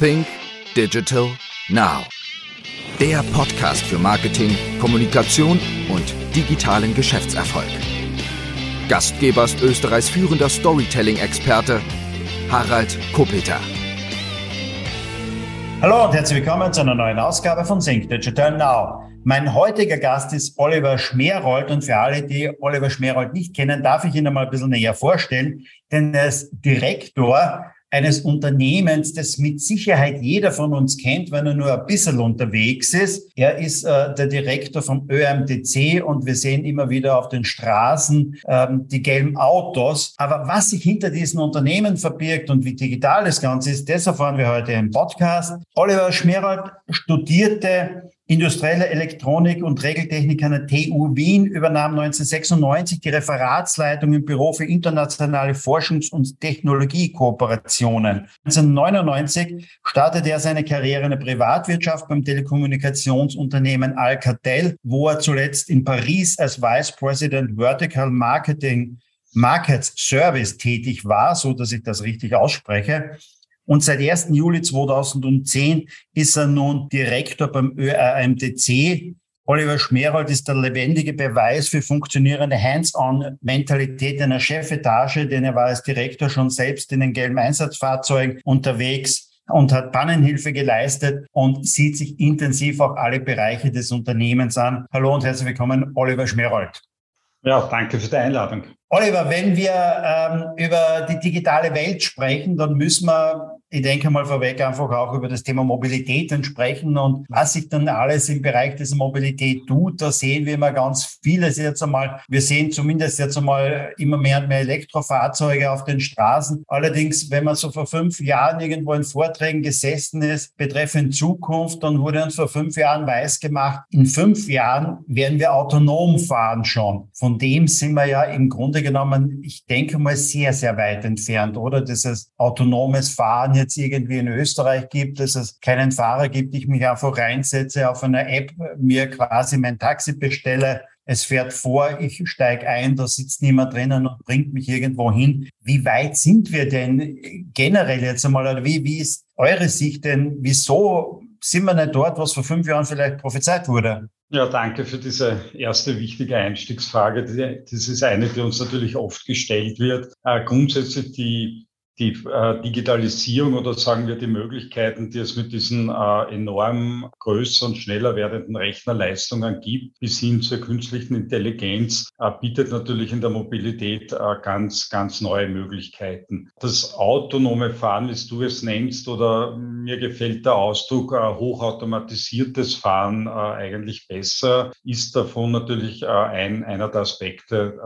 Think Digital Now. Der Podcast für Marketing, Kommunikation und digitalen Geschäftserfolg. Gastgeber ist Österreichs führender Storytelling-Experte Harald Kopeter. Hallo und herzlich willkommen zu einer neuen Ausgabe von Think Digital Now. Mein heutiger Gast ist Oliver Schmerold und für alle, die Oliver Schmerold nicht kennen, darf ich ihn einmal ein bisschen näher vorstellen, denn er ist Direktor eines Unternehmens, das mit Sicherheit jeder von uns kennt, wenn er nur ein bisschen unterwegs ist. Er ist äh, der Direktor vom ÖMTC und wir sehen immer wieder auf den Straßen ähm, die gelben Autos. Aber was sich hinter diesen Unternehmen verbirgt und wie digital das Ganze ist, das erfahren wir heute im Podcast. Oliver Schmerold studierte Industrielle Elektronik und Regeltechnik an der TU Wien übernahm 1996 die Referatsleitung im Büro für internationale Forschungs- und Technologiekooperationen. 1999 startete er seine Karriere in der Privatwirtschaft beim Telekommunikationsunternehmen Alcatel, wo er zuletzt in Paris als Vice President Vertical Marketing Markets Service tätig war, so dass ich das richtig ausspreche. Und seit 1. Juli 2010 ist er nun Direktor beim ÖRMTC. Oliver Schmerold ist der lebendige Beweis für funktionierende Hands-on-Mentalität einer Chefetage, denn er war als Direktor schon selbst in den gelben Einsatzfahrzeugen unterwegs und hat Pannenhilfe geleistet und sieht sich intensiv auch alle Bereiche des Unternehmens an. Hallo und herzlich willkommen, Oliver Schmerold. Ja, danke für die Einladung. Oliver, wenn wir ähm, über die digitale Welt sprechen, dann müssen wir ich denke mal vorweg einfach auch über das Thema Mobilität sprechen und was sich dann alles im Bereich dieser Mobilität tut. Da sehen wir immer ganz vieles jetzt einmal. Wir sehen zumindest jetzt einmal immer mehr und mehr Elektrofahrzeuge auf den Straßen. Allerdings, wenn man so vor fünf Jahren irgendwo in Vorträgen gesessen ist, betreffend Zukunft, dann wurde uns vor fünf Jahren weiß gemacht, in fünf Jahren werden wir autonom fahren schon. Von dem sind wir ja im Grunde genommen, ich denke mal, sehr, sehr weit entfernt, oder? Dieses autonomes Fahren jetzt irgendwie in Österreich gibt, dass es keinen Fahrer gibt, ich mich einfach reinsetze auf einer App, mir quasi mein Taxi bestelle, es fährt vor, ich steige ein, da sitzt niemand drinnen und bringt mich irgendwo hin. Wie weit sind wir denn generell jetzt einmal, oder wie, wie ist eure Sicht denn, wieso sind wir nicht dort, was vor fünf Jahren vielleicht prophezeit wurde? Ja, danke für diese erste wichtige Einstiegsfrage. Das ist eine, die uns natürlich oft gestellt wird. Äh, grundsätzlich die die äh, Digitalisierung oder sagen wir die Möglichkeiten, die es mit diesen äh, enorm größer und schneller werdenden Rechnerleistungen gibt, bis hin zur künstlichen Intelligenz, äh, bietet natürlich in der Mobilität äh, ganz, ganz neue Möglichkeiten. Das autonome Fahren, wie du es nennst, oder mir gefällt der Ausdruck äh, hochautomatisiertes Fahren äh, eigentlich besser, ist davon natürlich ein, einer der Aspekte,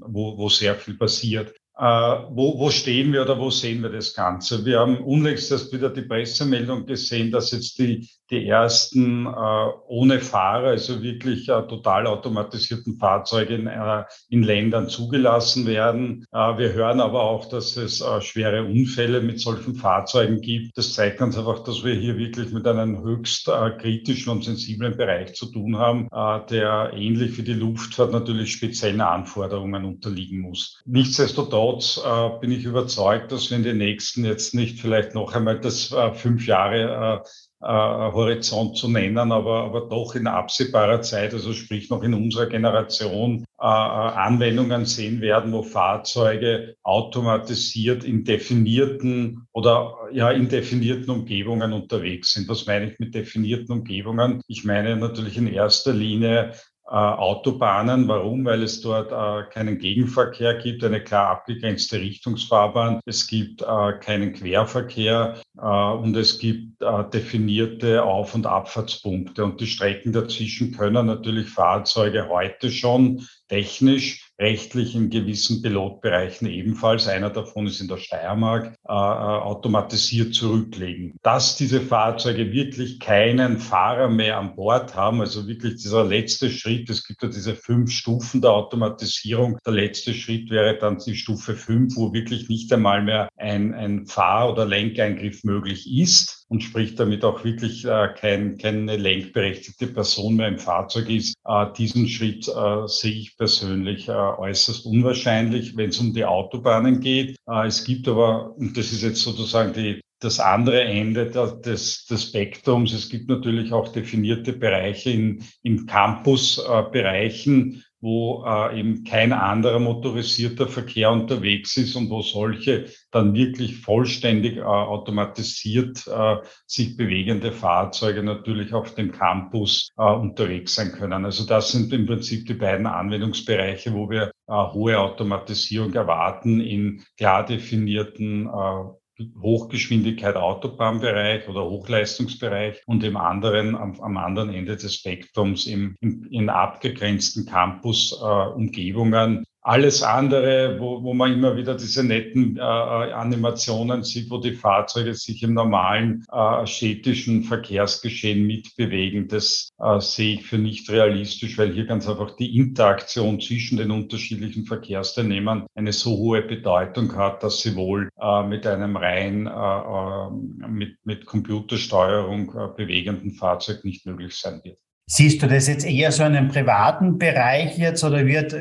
wo, wo sehr viel passiert. Äh, wo, wo stehen wir oder wo sehen wir das Ganze? Wir haben unlängst erst wieder die Pressemeldung gesehen, dass jetzt die die ersten äh, ohne Fahrer, also wirklich äh, total automatisierten Fahrzeuge in, äh, in Ländern zugelassen werden. Äh, wir hören aber auch, dass es äh, schwere Unfälle mit solchen Fahrzeugen gibt. Das zeigt uns einfach, dass wir hier wirklich mit einem höchst äh, kritischen und sensiblen Bereich zu tun haben, äh, der ähnlich wie die Luftfahrt natürlich speziellen Anforderungen unterliegen muss. Nichtsdestotrotz äh, bin ich überzeugt, dass wir in den nächsten jetzt nicht vielleicht noch einmal das äh, fünf Jahre äh, äh, Horizont zu nennen, aber, aber doch in absehbarer Zeit, also sprich noch in unserer Generation, äh, äh, Anwendungen sehen werden, wo Fahrzeuge automatisiert in definierten oder ja in definierten Umgebungen unterwegs sind. Was meine ich mit definierten Umgebungen? Ich meine natürlich in erster Linie äh, Autobahnen. Warum? Weil es dort äh, keinen Gegenverkehr gibt, eine klar abgegrenzte Richtungsfahrbahn. Es gibt äh, keinen Querverkehr äh, und es gibt äh, definierte Auf- und Abfahrtspunkte. Und die Strecken dazwischen können natürlich Fahrzeuge heute schon technisch rechtlich in gewissen Pilotbereichen ebenfalls, einer davon ist in der Steiermark, äh, äh, automatisiert zurücklegen. Dass diese Fahrzeuge wirklich keinen Fahrer mehr an Bord haben, also wirklich dieser letzte Schritt, es gibt ja diese fünf Stufen der Automatisierung, der letzte Schritt wäre dann die Stufe fünf, wo wirklich nicht einmal mehr ein, ein Fahr- oder Lenkeingriff möglich ist und sprich damit auch wirklich äh, kein, keine lenkberechtigte Person mehr im Fahrzeug ist. Äh, diesen Schritt äh, sehe ich persönlich äh, äußerst unwahrscheinlich, wenn es um die Autobahnen geht. Äh, es gibt aber, und das ist jetzt sozusagen die, das andere Ende des, des Spektrums. Es gibt natürlich auch definierte Bereiche in, in Campus-Bereichen, wo äh, eben kein anderer motorisierter Verkehr unterwegs ist und wo solche dann wirklich vollständig äh, automatisiert äh, sich bewegende Fahrzeuge natürlich auf dem Campus äh, unterwegs sein können. Also das sind im Prinzip die beiden Anwendungsbereiche, wo wir äh, hohe Automatisierung erwarten in klar definierten äh, Hochgeschwindigkeit Autobahnbereich oder Hochleistungsbereich und im anderen, am, am anderen Ende des Spektrums im, im in abgegrenzten Campus-Umgebungen, äh, alles andere, wo, wo man immer wieder diese netten äh, äh, Animationen sieht, wo die Fahrzeuge sich im normalen äh, städtischen Verkehrsgeschehen mitbewegen, das äh, sehe ich für nicht realistisch, weil hier ganz einfach die Interaktion zwischen den unterschiedlichen Verkehrsteilnehmern eine so hohe Bedeutung hat, dass sie wohl äh, mit einem rein äh, äh mit, mit Computersteuerung äh, bewegenden Fahrzeug nicht möglich sein wird. Siehst du das jetzt eher so in einem privaten Bereich jetzt oder wird,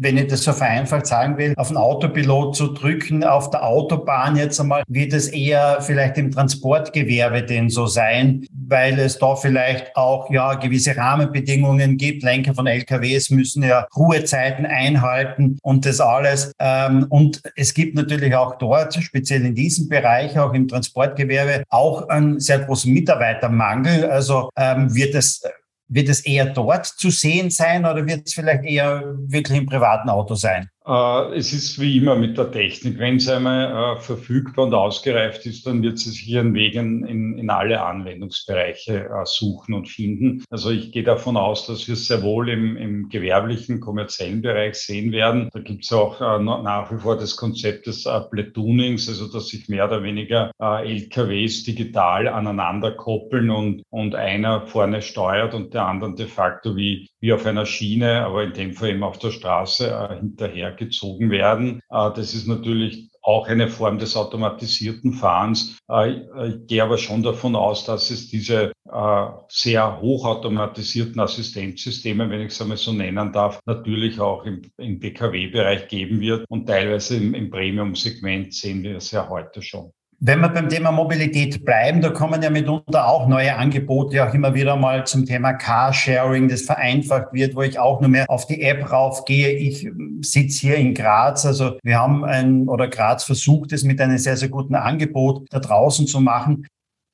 wenn ich das so vereinfacht sagen will, auf den Autopilot zu drücken, auf der Autobahn jetzt einmal, wird es eher vielleicht im Transportgewerbe denn so sein, weil es da vielleicht auch ja gewisse Rahmenbedingungen gibt. Lenker von LKWs müssen ja Ruhezeiten einhalten und das alles. Ähm, und es gibt natürlich auch dort, speziell in diesem Bereich, auch im Transportgewerbe, auch einen sehr großen Mitarbeitermangel. Also ähm, wird es wird es eher dort zu sehen sein oder wird es vielleicht eher wirklich im privaten Auto sein? Äh, es ist wie immer mit der Technik. Wenn sie einmal äh, verfügbar und ausgereift ist, dann wird sie sich ihren Weg in, in, alle Anwendungsbereiche äh, suchen und finden. Also ich gehe davon aus, dass wir es sehr wohl im, im gewerblichen, kommerziellen Bereich sehen werden. Da gibt es auch nach wie vor das Konzept des Platoonings, also dass sich mehr oder weniger LKWs digital aneinander koppeln und, und einer vorne steuert und der andere de facto wie, wie auf einer Schiene, aber in dem Fall eben auf der Straße hinterher gezogen werden. Äh, das ist natürlich auch eine Form des automatisierten Fahrens. Äh, ich gehe aber schon davon aus, dass es diese äh, sehr hochautomatisierten Assistenzsysteme, wenn ich es einmal so nennen darf, natürlich auch im, im BKW-Bereich geben wird. Und teilweise im, im Premium-Segment sehen wir es ja heute schon. Wenn wir beim Thema Mobilität bleiben, da kommen ja mitunter auch neue Angebote, auch immer wieder mal zum Thema Carsharing, das vereinfacht wird, wo ich auch nur mehr auf die App raufgehe. Ich sitze hier in Graz, also wir haben ein, oder Graz versucht es mit einem sehr, sehr guten Angebot da draußen zu machen.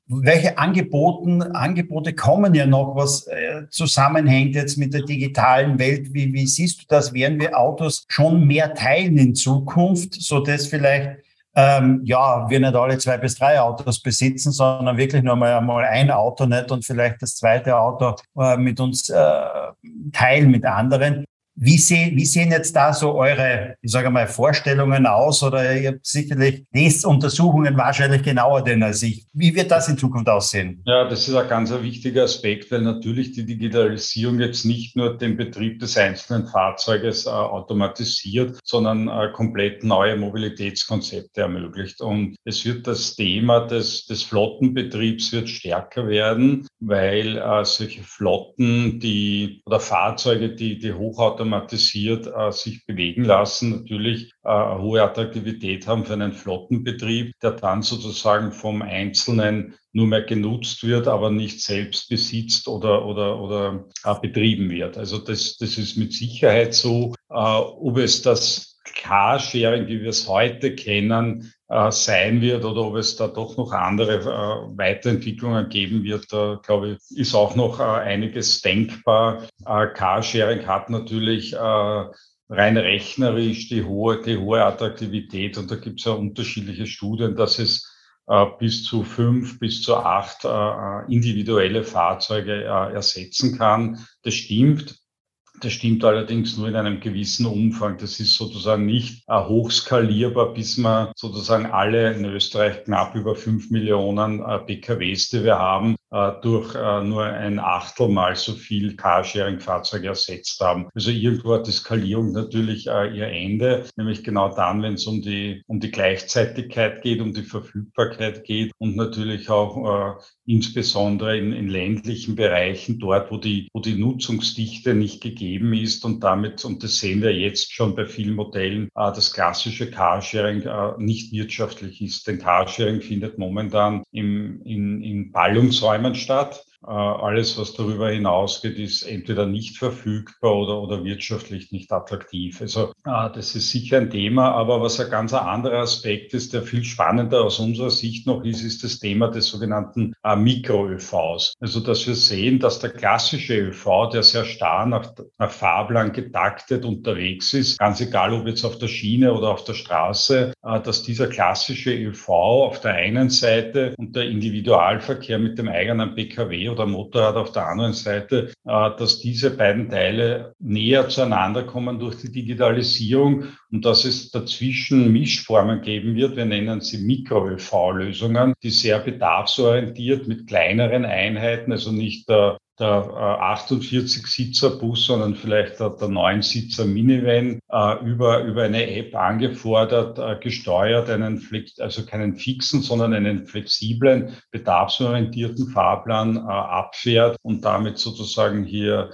Welche Angeboten, Angebote kommen ja noch, was äh, zusammenhängt jetzt mit der digitalen Welt? Wie, wie siehst du das? Werden wir Autos schon mehr teilen in Zukunft, so dass vielleicht ähm, ja, wir nicht alle zwei bis drei Autos besitzen, sondern wirklich nur mal, mal ein Auto nicht und vielleicht das zweite Auto äh, mit uns äh, teilen mit anderen. Wie, sehen, wie sehen jetzt da so eure, ich sage mal, Vorstellungen aus? Oder ihr habt sicherlich lest Untersuchungen wahrscheinlich genauer denn als ich. Wie wird das in Zukunft aussehen? Ja, das ist ein ganz wichtiger Aspekt, weil natürlich die Digitalisierung jetzt nicht nur den Betrieb des einzelnen Fahrzeuges äh, automatisiert, sondern äh, komplett neue Mobilitätskonzepte ermöglicht. Und es wird das Thema des, des Flottenbetriebs wird stärker werden, weil äh, solche Flotten, die oder Fahrzeuge, die, die hochautomatisiert automatisiert äh, sich bewegen lassen, natürlich äh, hohe Attraktivität haben für einen Flottenbetrieb, der dann sozusagen vom Einzelnen nur mehr genutzt wird, aber nicht selbst besitzt oder, oder, oder äh, betrieben wird. Also das, das ist mit Sicherheit so. Äh, ob es das Carsharing, wie wir es heute kennen, äh, sein wird oder ob es da doch noch andere äh, Weiterentwicklungen geben wird, da glaube ich, ist auch noch äh, einiges denkbar. Äh, Carsharing hat natürlich äh, rein rechnerisch die hohe, die hohe Attraktivität und da gibt es ja unterschiedliche Studien, dass es äh, bis zu fünf, bis zu acht individuelle Fahrzeuge ersetzen kann. Das stimmt. Das stimmt allerdings nur in einem gewissen Umfang. Das ist sozusagen nicht äh, hochskalierbar, bis man sozusagen alle in Österreich knapp über fünf Millionen äh, PKWs, die wir haben, durch äh, nur ein Achtel mal so viel Carsharing-Fahrzeuge ersetzt haben. Also irgendwo hat die Skalierung natürlich äh, ihr Ende, nämlich genau dann, wenn es um die, um die Gleichzeitigkeit geht, um die Verfügbarkeit geht und natürlich auch äh, insbesondere in, in ländlichen Bereichen, dort, wo die, wo die Nutzungsdichte nicht gegeben ist und damit, und das sehen wir jetzt schon bei vielen Modellen, äh, das klassische Carsharing äh, nicht wirtschaftlich ist. Denn Carsharing findet momentan im, in, in Ballungsräumen äh, alles, was darüber hinausgeht, ist entweder nicht verfügbar oder, oder wirtschaftlich nicht attraktiv. Also äh, das ist sicher ein Thema, aber was ein ganz anderer Aspekt ist, der viel spannender aus unserer Sicht noch ist, ist das Thema des sogenannten äh, Mikro-ÖVs. Also dass wir sehen, dass der klassische ÖV, der sehr starr nach, nach Fahrplan getaktet unterwegs ist, ganz egal ob jetzt auf der Schiene oder auf der Straße, dass dieser klassische ÖV auf der einen Seite und der Individualverkehr mit dem eigenen PKW oder Motorrad auf der anderen Seite, äh, dass diese beiden Teile näher zueinander kommen durch die Digitalisierung und dass es dazwischen Mischformen geben wird. Wir nennen sie Mikro-ÖV-Lösungen, die sehr bedarfsorientiert mit kleineren Einheiten, also nicht der der äh, 48-Sitzer-Bus, sondern vielleicht der, der 9-Sitzer-Minivan äh, über, über eine App angefordert, äh, gesteuert, einen Flex, also keinen fixen, sondern einen flexiblen, bedarfsorientierten Fahrplan äh, abfährt und damit sozusagen hier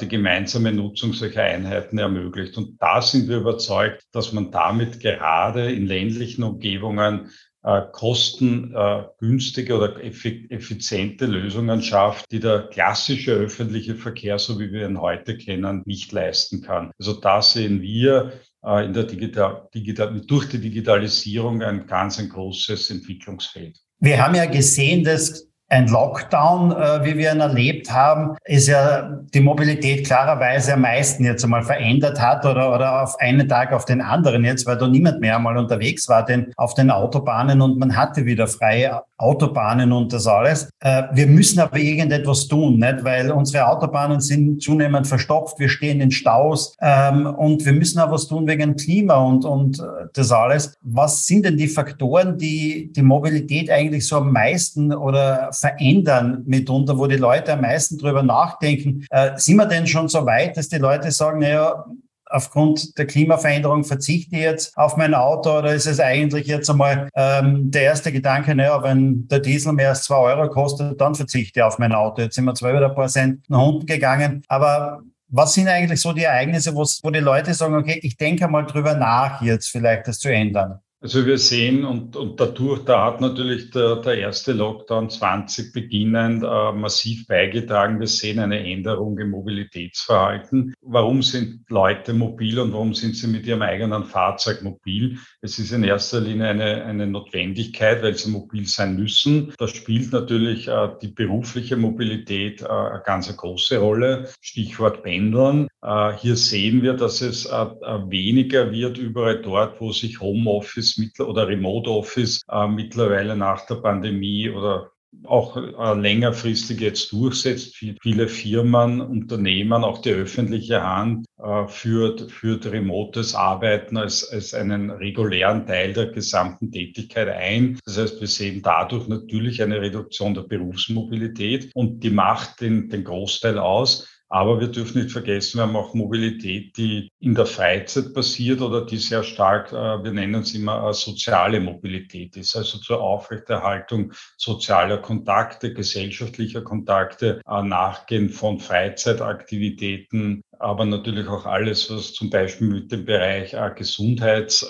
die gemeinsame Nutzung solcher Einheiten ermöglicht. Und da sind wir überzeugt, dass man damit gerade in ländlichen Umgebungen äh, kostengünstige äh, oder effiziente Lösungen schafft, die der klassische öffentliche Verkehr, so wie wir ihn heute kennen, nicht leisten kann. Also da sehen wir äh, in der Digital, Digital, durch die Digitalisierung ein ganz ein großes Entwicklungsfeld. Wir haben ja gesehen, dass ein Lockdown, äh, wie wir ihn erlebt haben, ist ja die Mobilität klarerweise am meisten jetzt einmal verändert hat oder, oder auf einen Tag auf den anderen jetzt, weil da niemand mehr einmal unterwegs war denn auf den Autobahnen und man hatte wieder freie Autobahnen und das alles. Äh, wir müssen aber irgendetwas tun, nicht? weil unsere Autobahnen sind zunehmend verstopft, wir stehen in Staus ähm, und wir müssen auch was tun wegen Klima und, und äh, das alles. Was sind denn die Faktoren, die die Mobilität eigentlich so am meisten oder verändern mitunter, wo die Leute am meisten drüber nachdenken? Äh, sind wir denn schon so weit, dass die Leute sagen, naja, aufgrund der Klimaveränderung verzichte ich jetzt auf mein Auto oder ist es eigentlich jetzt einmal ähm, der erste Gedanke, naja, wenn der Diesel mehr als zwei Euro kostet, dann verzichte ich auf mein Auto. Jetzt sind wir zwar wieder ein paar Cent nach unten gegangen, aber was sind eigentlich so die Ereignisse, wo die Leute sagen, okay, ich denke mal drüber nach, jetzt vielleicht das zu ändern? Also wir sehen und, und dadurch, da hat natürlich der, der erste Lockdown 20 beginnend äh, massiv beigetragen. Wir sehen eine Änderung im Mobilitätsverhalten. Warum sind Leute mobil und warum sind sie mit ihrem eigenen Fahrzeug mobil? Es ist in erster Linie eine, eine Notwendigkeit, weil sie mobil sein müssen. Da spielt natürlich äh, die berufliche Mobilität äh, eine ganz große Rolle. Stichwort Pendeln. Äh, hier sehen wir, dass es äh, äh, weniger wird überall dort, wo sich Homeoffice Office oder Remote Office äh, mittlerweile nach der Pandemie oder auch äh, längerfristig jetzt durchsetzt. Viele Firmen, Unternehmen, auch die öffentliche Hand äh, führt, führt remotes Arbeiten als, als einen regulären Teil der gesamten Tätigkeit ein. Das heißt, wir sehen dadurch natürlich eine Reduktion der Berufsmobilität und die macht den, den Großteil aus. Aber wir dürfen nicht vergessen, wir haben auch Mobilität, die in der Freizeit passiert oder die sehr stark, äh, wir nennen es immer äh, soziale Mobilität ist, also zur Aufrechterhaltung sozialer Kontakte, gesellschaftlicher Kontakte, äh, Nachgehen von Freizeitaktivitäten, aber natürlich auch alles, was zum Beispiel mit dem Bereich Gesundheits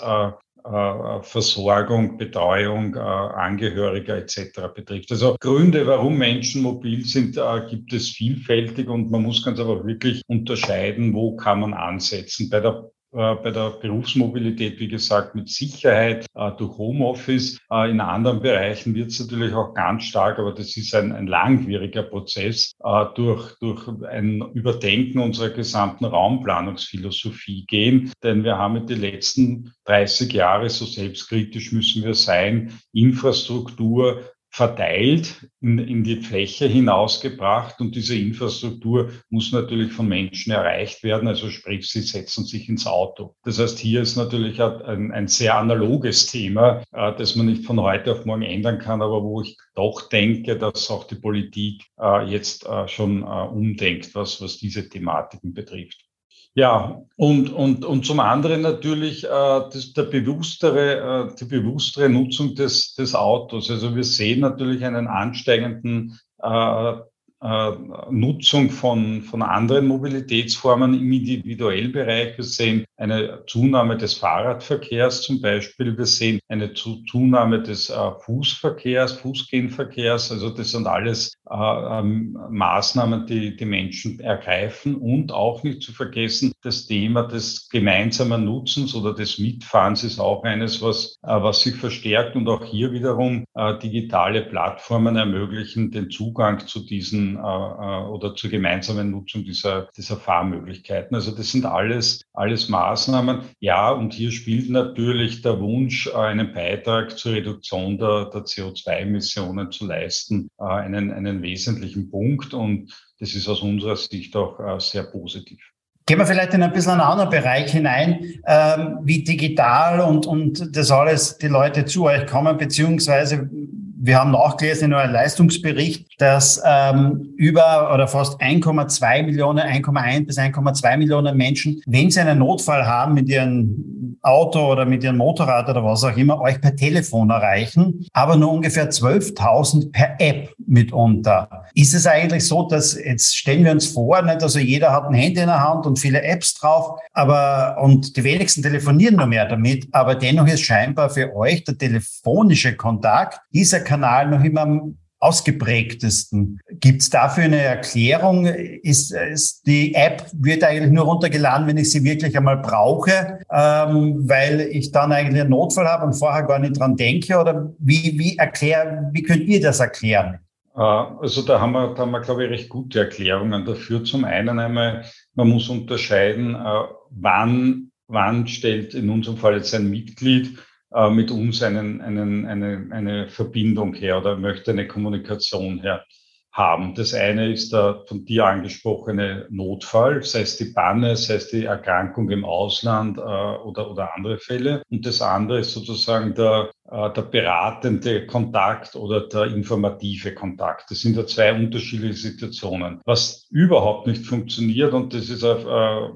Versorgung, Betreuung äh, Angehöriger etc. betrifft. Also Gründe, warum Menschen mobil sind, äh, gibt es vielfältig und man muss ganz einfach wirklich unterscheiden, wo kann man ansetzen. Bei der äh, bei der Berufsmobilität, wie gesagt, mit Sicherheit äh, durch Homeoffice. Äh, in anderen Bereichen wird es natürlich auch ganz stark, aber das ist ein, ein langwieriger Prozess, durch, durch ein Überdenken unserer gesamten Raumplanungsphilosophie gehen. Denn wir haben in den letzten 30 Jahre, so selbstkritisch müssen wir sein, Infrastruktur verteilt in, in die Fläche hinausgebracht und diese Infrastruktur muss natürlich von Menschen erreicht werden, also sprich, sie setzen sich ins Auto. Das heißt, hier ist natürlich ein, ein sehr analoges Thema, äh, das man nicht von heute auf morgen ändern kann, aber wo ich doch denke, dass auch die Politik äh, jetzt äh, schon äh, umdenkt, was, was diese Thematiken betrifft. Ja, und, und, und zum anderen natürlich äh, das, der bewusstere, äh, die bewusstere Nutzung des, des Autos. Also wir sehen natürlich einen ansteigenden äh, äh, Nutzung von, von anderen Mobilitätsformen im individuellen Bereich. Wir sehen eine Zunahme des Fahrradverkehrs zum Beispiel. Wir sehen eine Zunahme des äh, Fußverkehrs, Fußgehenverkehrs. Also das sind alles Maßnahmen, die die Menschen ergreifen. Und auch nicht zu vergessen, das Thema des gemeinsamen Nutzens oder des Mitfahrens ist auch eines, was, äh, was sich verstärkt und auch hier wiederum äh, digitale Plattformen ermöglichen, den Zugang zu diesen äh, äh, oder zur gemeinsamen Nutzung dieser, dieser Fahrmöglichkeiten. Also das sind alles, alles Maßnahmen. Ja, und hier spielt natürlich der Wunsch, äh, einen Beitrag zur Reduktion der, der CO2-Emissionen zu leisten, äh, einen, wesentlichen Punkt. Und das ist aus unserer Sicht auch sehr positiv. Gehen wir vielleicht in ein bisschen einen anderen Bereich hinein, ähm, wie digital und, und das alles die Leute zu euch kommen, beziehungsweise wir haben nachgelesen in eurem Leistungsbericht, dass ähm, über oder fast 1,2 Millionen, 1,1 bis 1,2 Millionen Menschen, wenn sie einen Notfall haben mit ihrem Auto oder mit ihrem Motorrad oder was auch immer, euch per Telefon erreichen, aber nur ungefähr 12.000 per App mitunter. Ist es eigentlich so, dass jetzt stellen wir uns vor, nicht? also jeder hat ein Handy in der Hand und viele Apps drauf, aber und die wenigsten telefonieren nur mehr damit, aber dennoch ist scheinbar für euch der telefonische Kontakt dieser Kanal noch immer am ausgeprägtesten. Gibt es dafür eine Erklärung? Ist, ist die App wird eigentlich nur runtergeladen, wenn ich sie wirklich einmal brauche, ähm, weil ich dann eigentlich einen Notfall habe und vorher gar nicht dran denke? Oder wie, wie erklär, wie könnt ihr das erklären? Äh, also da haben wir, da haben wir, glaube ich, recht gute Erklärungen dafür. Zum einen einmal, man muss unterscheiden, äh, wann, wann stellt in unserem Fall jetzt ein Mitglied äh, mit uns einen, einen, eine, eine Verbindung her oder möchte eine Kommunikation her haben. Das eine ist der von dir angesprochene Notfall, sei es die Panne, sei es die Erkrankung im Ausland äh, oder, oder andere Fälle. Und das andere ist sozusagen der, äh, der beratende Kontakt oder der informative Kontakt. Das sind ja zwei unterschiedliche Situationen. Was überhaupt nicht funktioniert, und das ist auf, äh,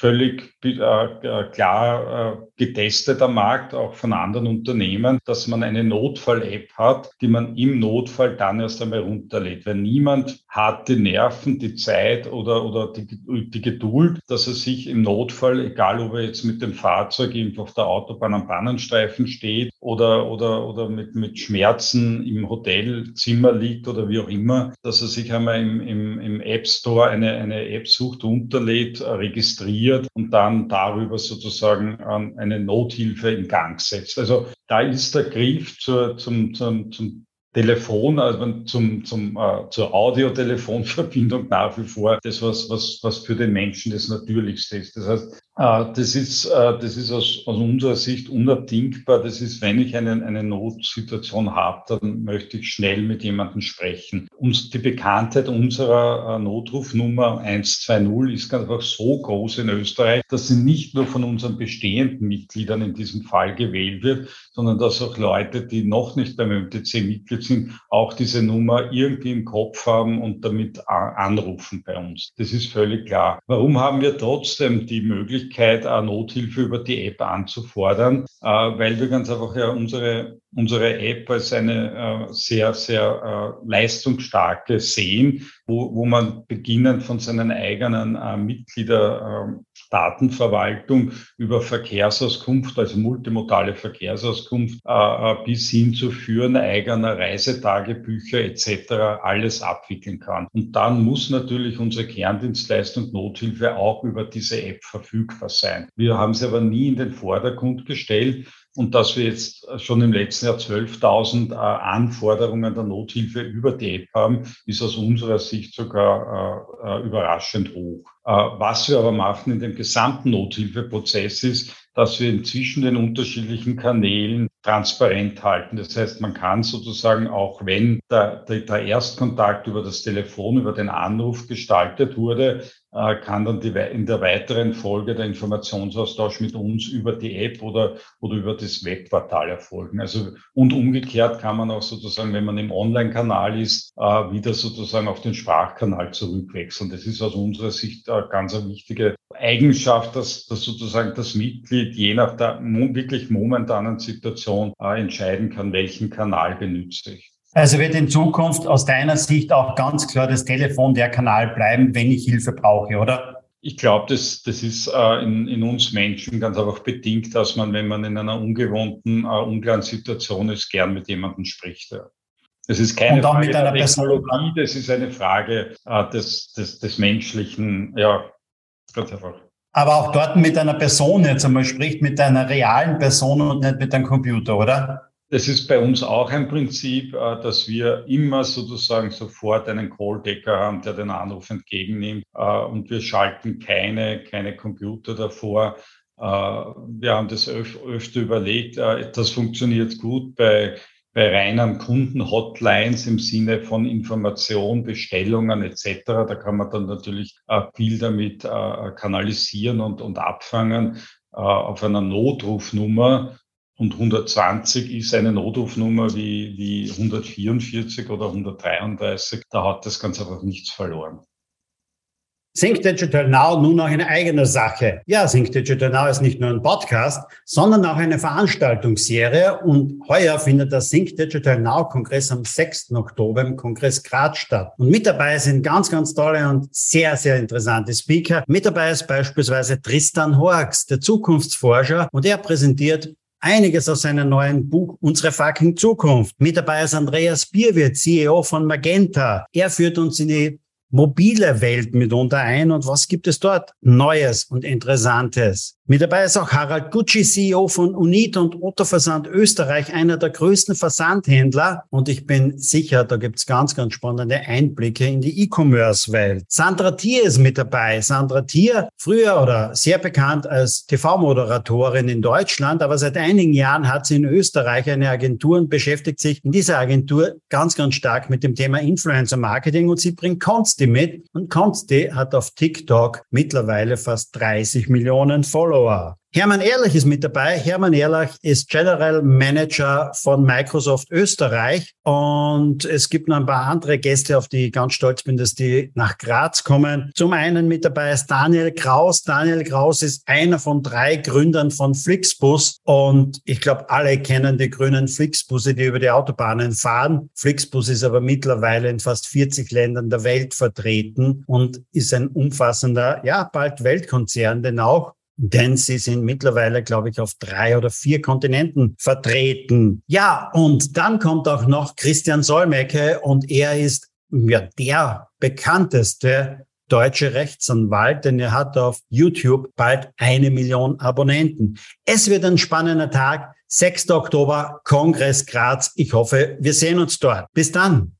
völlig äh, klar äh, getestet am Markt, auch von anderen Unternehmen, dass man eine Notfall-App hat, die man im Notfall dann erst einmal runterlädt. Weil niemand hat die Nerven, die Zeit oder, oder die, die Geduld, dass er sich im Notfall, egal ob er jetzt mit dem Fahrzeug irgendwo auf der Autobahn am Bahnenstreifen steht oder, oder, oder mit, mit Schmerzen im Hotelzimmer liegt oder wie auch immer, dass er sich einmal im, im, im App Store eine, eine App sucht, runterlädt, registriert informiert und dann darüber sozusagen ähm, eine Nothilfe in Gang setzt. Also da ist der Griff zur, zum, zum, zum Telefon, also zum, zum, äh, zur Audiotelefonverbindung nach wie vor das, was, was, was für den Menschen das Natürlichste ist. Das heißt, äh, das ist, äh, das ist aus, aus unserer Sicht unabdingbar. Das ist, wenn ich einen, eine Notsituation habe, dann möchte ich schnell mit jemandem sprechen. Uns, die Bekanntheit unserer äh, Notrufnummer 120 ist einfach so groß in Österreich, dass sie nicht nur von unseren bestehenden Mitgliedern in diesem Fall gewählt wird, sondern dass auch Leute, die noch nicht beim MTC Mitglied sind, auch diese Nummer irgendwie im Kopf haben und damit anrufen bei uns. Das ist völlig klar. Warum haben wir trotzdem die Möglichkeit, Nothilfe über die App anzufordern, äh, weil wir ganz einfach ja unsere, unsere App als eine äh, sehr, sehr äh, leistungsstarke sehen, wo, wo man beginnend von seinen eigenen Mitglieder Datenverwaltung über Verkehrsauskunft, also multimodale Verkehrsauskunft, bis hin zu Führen eigener Reisetagebücher etc. alles abwickeln kann. Und dann muss natürlich unsere Kerndienstleistung Nothilfe auch über diese App verfügbar sein. Wir haben sie aber nie in den Vordergrund gestellt. Und dass wir jetzt schon im letzten Jahr 12.000 äh, Anforderungen der Nothilfe über die App haben, ist aus unserer Sicht sogar äh, äh, überraschend hoch. Was wir aber machen in dem gesamten Nothilfeprozess ist, dass wir inzwischen den unterschiedlichen Kanälen transparent halten. Das heißt, man kann sozusagen auch, wenn der, der, der Erstkontakt über das Telefon, über den Anruf gestaltet wurde, kann dann die, in der weiteren Folge der Informationsaustausch mit uns über die App oder, oder über das Webportal erfolgen. Also, und umgekehrt kann man auch sozusagen, wenn man im Online-Kanal ist, äh, wieder sozusagen auf den Sprachkanal zurückwechseln. Das ist aus unserer Sicht eine ganz eine wichtige Eigenschaft, dass, dass sozusagen das Mitglied je nach der wirklich momentanen Situation äh, entscheiden kann, welchen Kanal benütze ich. Also wird in Zukunft aus deiner Sicht auch ganz klar das Telefon der Kanal bleiben, wenn ich Hilfe brauche, oder? Ich glaube, das, das ist äh, in, in uns Menschen ganz einfach bedingt, dass man, wenn man in einer ungewohnten, äh, unklaren Situation ist, gern mit jemandem spricht. Ja. Das ist keine Frage der Technologie, das ist eine Frage äh, des, des, des menschlichen, ja, ganz einfach. Aber auch dort mit einer Person jetzt einmal spricht, mit einer realen Person und nicht mit einem Computer, oder? Das ist bei uns auch ein Prinzip, äh, dass wir immer sozusagen sofort einen Calldecker haben, der den Anruf entgegennimmt äh, und wir schalten keine, keine Computer davor. Äh, wir haben das öf öfter überlegt. Das funktioniert gut bei, bei reinen Kunden-Hotlines im Sinne von Information, Bestellungen etc. Da kann man dann natürlich viel damit kanalisieren und, und abfangen. Auf einer Notrufnummer und 120 ist eine Notrufnummer wie, wie 144 oder 133. Da hat das ganz einfach nichts verloren. Sync Digital Now nun auch in eigener Sache. Ja, Sync Digital Now ist nicht nur ein Podcast, sondern auch eine Veranstaltungsserie. Und heuer findet der Sync Digital Now Kongress am 6. Oktober im Kongress Graz statt. Und mit dabei sind ganz, ganz tolle und sehr, sehr interessante Speaker. Mit dabei ist beispielsweise Tristan Horx, der Zukunftsforscher. Und er präsentiert einiges aus seinem neuen Buch Unsere fucking Zukunft. Mit dabei ist Andreas Bierwirt, CEO von Magenta. Er führt uns in die mobile Welt mitunter ein und was gibt es dort Neues und Interessantes? Mit dabei ist auch Harald Gucci, CEO von Unit und Otto Versand Österreich, einer der größten Versandhändler. Und ich bin sicher, da gibt's ganz, ganz spannende Einblicke in die E-Commerce-Welt. Sandra Thier ist mit dabei. Sandra Thier, früher oder sehr bekannt als TV-Moderatorin in Deutschland, aber seit einigen Jahren hat sie in Österreich eine Agentur und beschäftigt sich in dieser Agentur ganz, ganz stark mit dem Thema Influencer Marketing und sie bringt Consti mit. Und Consti hat auf TikTok mittlerweile fast 30 Millionen Follower. Hermann Ehrlich ist mit dabei. Hermann Ehrlich ist General Manager von Microsoft Österreich. Und es gibt noch ein paar andere Gäste, auf die ich ganz stolz bin, dass die nach Graz kommen. Zum einen mit dabei ist Daniel Kraus. Daniel Kraus ist einer von drei Gründern von Flixbus. Und ich glaube, alle kennen die grünen Flixbusse, die über die Autobahnen fahren. Flixbus ist aber mittlerweile in fast 40 Ländern der Welt vertreten und ist ein umfassender, ja, bald Weltkonzern, denn auch denn sie sind mittlerweile, glaube ich, auf drei oder vier Kontinenten vertreten. Ja, und dann kommt auch noch Christian Solmecke und er ist ja der bekannteste deutsche Rechtsanwalt, denn er hat auf YouTube bald eine Million Abonnenten. Es wird ein spannender Tag. 6. Oktober, Kongress Graz. Ich hoffe, wir sehen uns dort. Bis dann.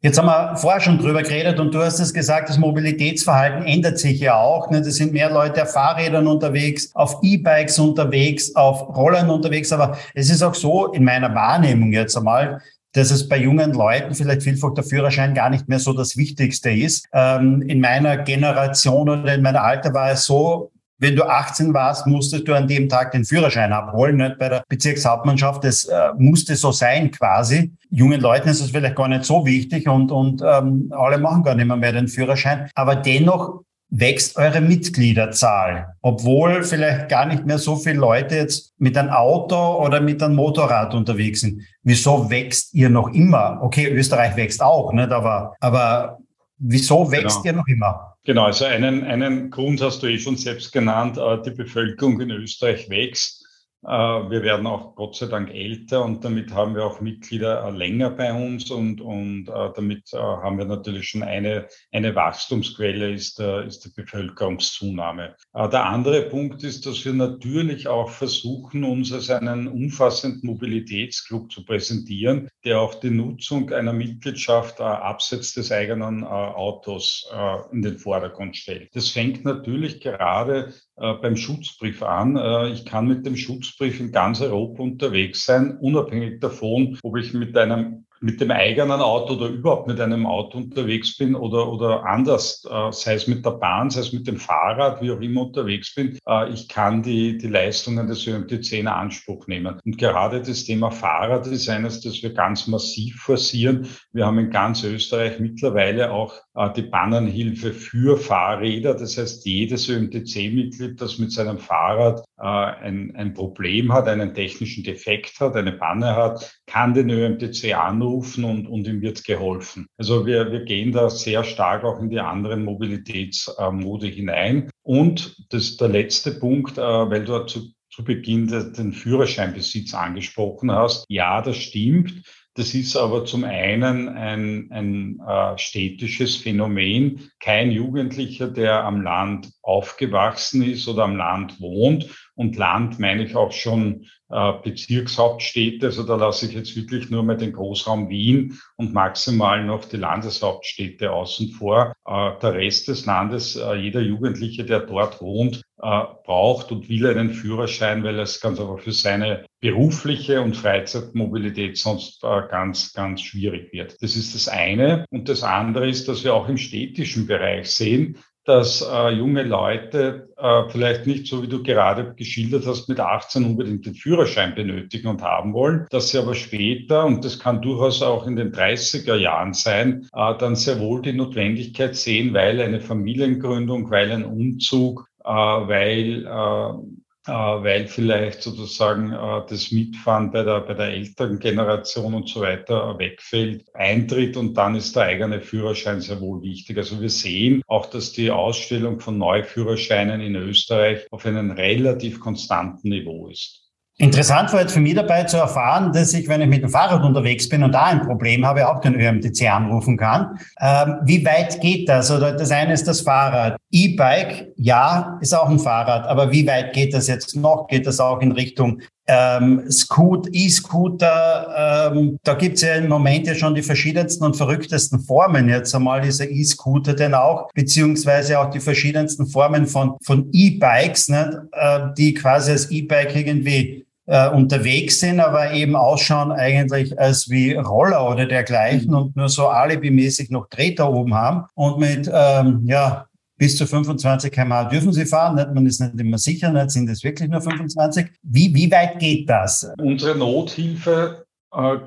Jetzt haben wir vorher schon drüber geredet und du hast es gesagt, das Mobilitätsverhalten ändert sich ja auch. Es sind mehr Leute auf Fahrrädern unterwegs, auf E-Bikes unterwegs, auf Rollern unterwegs. Aber es ist auch so in meiner Wahrnehmung jetzt einmal, dass es bei jungen Leuten vielleicht vielfach der Führerschein gar nicht mehr so das Wichtigste ist. Ähm, in meiner Generation oder in meiner Alter war es so, wenn du 18 warst, musstest du an dem Tag den Führerschein abholen, nicht bei der Bezirkshauptmannschaft. Das äh, musste so sein quasi. Jungen Leuten ist es vielleicht gar nicht so wichtig und, und ähm, alle machen gar nicht mehr, mehr den Führerschein. Aber dennoch wächst eure Mitgliederzahl, obwohl vielleicht gar nicht mehr so viele Leute jetzt mit einem Auto oder mit einem Motorrad unterwegs sind. Wieso wächst ihr noch immer? Okay, Österreich wächst auch, nicht? Aber, aber wieso wächst genau. ihr noch immer? Genau, also einen, einen Grund hast du eh schon selbst genannt, äh, die Bevölkerung in Österreich wächst. Äh, wir werden auch Gott sei Dank älter und damit haben wir auch Mitglieder äh, länger bei uns und, und äh, damit haben wir natürlich schon eine, eine Wachstumsquelle ist, ist die Bevölkerungszunahme. Der andere Punkt ist, dass wir natürlich auch versuchen, uns als einen umfassenden Mobilitätsclub zu präsentieren, der auch die Nutzung einer Mitgliedschaft abseits des eigenen Autos in den Vordergrund stellt. Das fängt natürlich gerade beim Schutzbrief an. Äh, ich kann mit dem Schutzbrief in ganz Europa unterwegs sein, unabhängig davon, ob ich mit einem mit dem eigenen Auto oder überhaupt mit einem Auto unterwegs bin oder, oder anders, äh, sei es mit der Bahn, sei es mit dem Fahrrad, wie auch immer unterwegs bin, äh, ich kann die, die Leistungen des ÖMTC in Anspruch nehmen. Und gerade das Thema Fahrrad ist eines, das wir ganz massiv forcieren. Wir haben in ganz Österreich mittlerweile auch äh, die Bannenhilfe für Fahrräder. Das heißt, jedes ÖMTC-Mitglied, das mit seinem Fahrrad äh, ein, ein Problem hat, einen technischen Defekt hat, eine Panne hat, kann den ÖMTC anrufen und, und ihm wird geholfen. Also wir, wir gehen da sehr stark auch in die anderen Mobilitätsmode hinein. Und das der letzte Punkt, äh, weil du zu, zu Beginn den Führerscheinbesitz angesprochen hast. Ja, das stimmt. Das ist aber zum einen ein, ein äh, städtisches Phänomen. Kein Jugendlicher, der am Land aufgewachsen ist oder am Land wohnt. Und Land meine ich auch schon äh, Bezirkshauptstädte. Also da lasse ich jetzt wirklich nur mal den Großraum Wien und maximal noch die Landeshauptstädte außen vor. Äh, der Rest des Landes, äh, jeder Jugendliche, der dort wohnt, äh, braucht und will einen Führerschein, weil es ganz einfach für seine berufliche und Freizeitmobilität sonst äh, ganz, ganz schwierig wird. Das ist das eine. Und das andere ist, dass wir auch im städtischen Bereich sehen, dass äh, junge Leute äh, vielleicht nicht so, wie du gerade geschildert hast, mit 18 unbedingt den Führerschein benötigen und haben wollen, dass sie aber später, und das kann durchaus auch in den 30er Jahren sein, äh, dann sehr wohl die Notwendigkeit sehen, weil eine Familiengründung, weil ein Umzug, äh, weil äh, weil vielleicht sozusagen äh, das Mitfahren bei der, bei der älteren Generation und so weiter wegfällt, eintritt und dann ist der eigene Führerschein sehr wohl wichtig. Also wir sehen auch, dass die Ausstellung von Neuführerscheinen in Österreich auf einem relativ konstanten Niveau ist. Interessant war jetzt für mich dabei zu erfahren, dass ich, wenn ich mit dem Fahrrad unterwegs bin und da ein Problem habe, auch den ÖMTC anrufen kann. Ähm, wie weit geht das? Oder das eine ist das Fahrrad. E-Bike, ja, ist auch ein Fahrrad. Aber wie weit geht das jetzt noch? Geht das auch in Richtung ähm, Scoot, E-Scooter? Ähm, da gibt's ja im Moment ja schon die verschiedensten und verrücktesten Formen. Jetzt einmal dieser E-Scooter denn auch, beziehungsweise auch die verschiedensten Formen von, von E-Bikes, ne, äh, die quasi als E-Bike irgendwie äh, unterwegs sind, aber eben ausschauen eigentlich als wie Roller oder dergleichen mhm. und nur so alibimäßig noch Treter oben haben und mit ähm, ja bis zu 25 km/h dürfen sie fahren. Nicht? Man ist nicht immer sicher, nicht? sind es wirklich nur 25. Wie, wie weit geht das? Unsere Nothilfe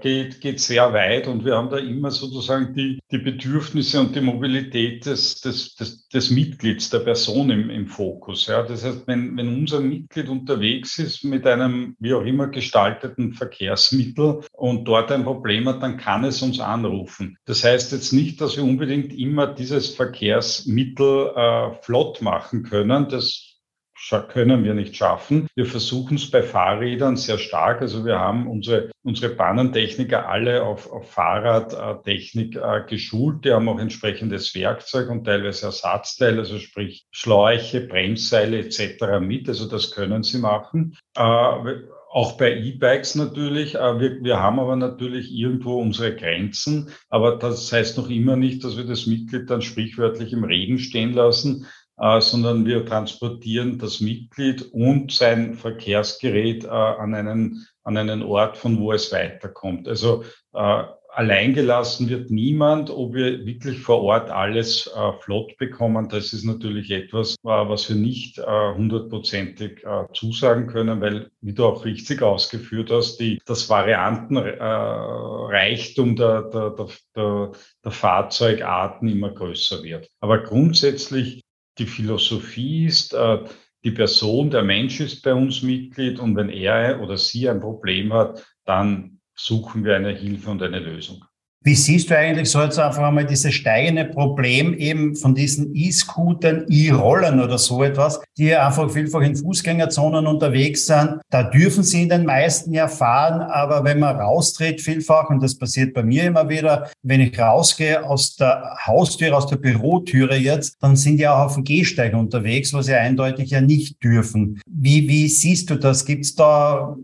geht, geht sehr weit und wir haben da immer sozusagen die, die Bedürfnisse und die Mobilität des, des, des, des Mitglieds, der Person im, im Fokus. Ja. Das heißt, wenn, wenn unser Mitglied unterwegs ist mit einem wie auch immer gestalteten Verkehrsmittel und dort ein Problem hat, dann kann es uns anrufen. Das heißt jetzt nicht, dass wir unbedingt immer dieses Verkehrsmittel äh, flott machen können. Das können wir nicht schaffen. Wir versuchen es bei Fahrrädern sehr stark. Also wir haben unsere, unsere Bahnentechniker alle auf, auf Fahrradtechnik äh, geschult. Die haben auch entsprechendes Werkzeug und teilweise Ersatzteile, also sprich Schläuche, Bremsseile etc. mit. Also das können sie machen. Äh, auch bei E-Bikes natürlich. Äh, wir, wir haben aber natürlich irgendwo unsere Grenzen. Aber das heißt noch immer nicht, dass wir das Mitglied dann sprichwörtlich im Regen stehen lassen, sondern wir transportieren das Mitglied und sein Verkehrsgerät äh, an, einen, an einen Ort, von wo es weiterkommt. Also äh, alleingelassen wird niemand, ob wir wirklich vor Ort alles äh, flott bekommen. Das ist natürlich etwas, äh, was wir nicht äh, hundertprozentig äh, zusagen können, weil, wie du auch richtig ausgeführt hast, die, das Variantenreichtum der, der, der, der Fahrzeugarten immer größer wird. Aber grundsätzlich die Philosophie ist, äh, die Person, der Mensch ist bei uns Mitglied und wenn er oder sie ein Problem hat, dann suchen wir eine Hilfe und eine Lösung. Wie siehst du eigentlich so jetzt einfach einmal dieses steigende Problem eben von diesen E-Scootern, E-Rollern oder so etwas, die einfach vielfach in Fußgängerzonen unterwegs sind? Da dürfen sie in den meisten ja fahren, aber wenn man raustritt vielfach, und das passiert bei mir immer wieder, wenn ich rausgehe aus der Haustür, aus der Bürotüre jetzt, dann sind die auch auf dem Gehsteig unterwegs, was sie eindeutig ja nicht dürfen. Wie, wie siehst du das? Gibt es da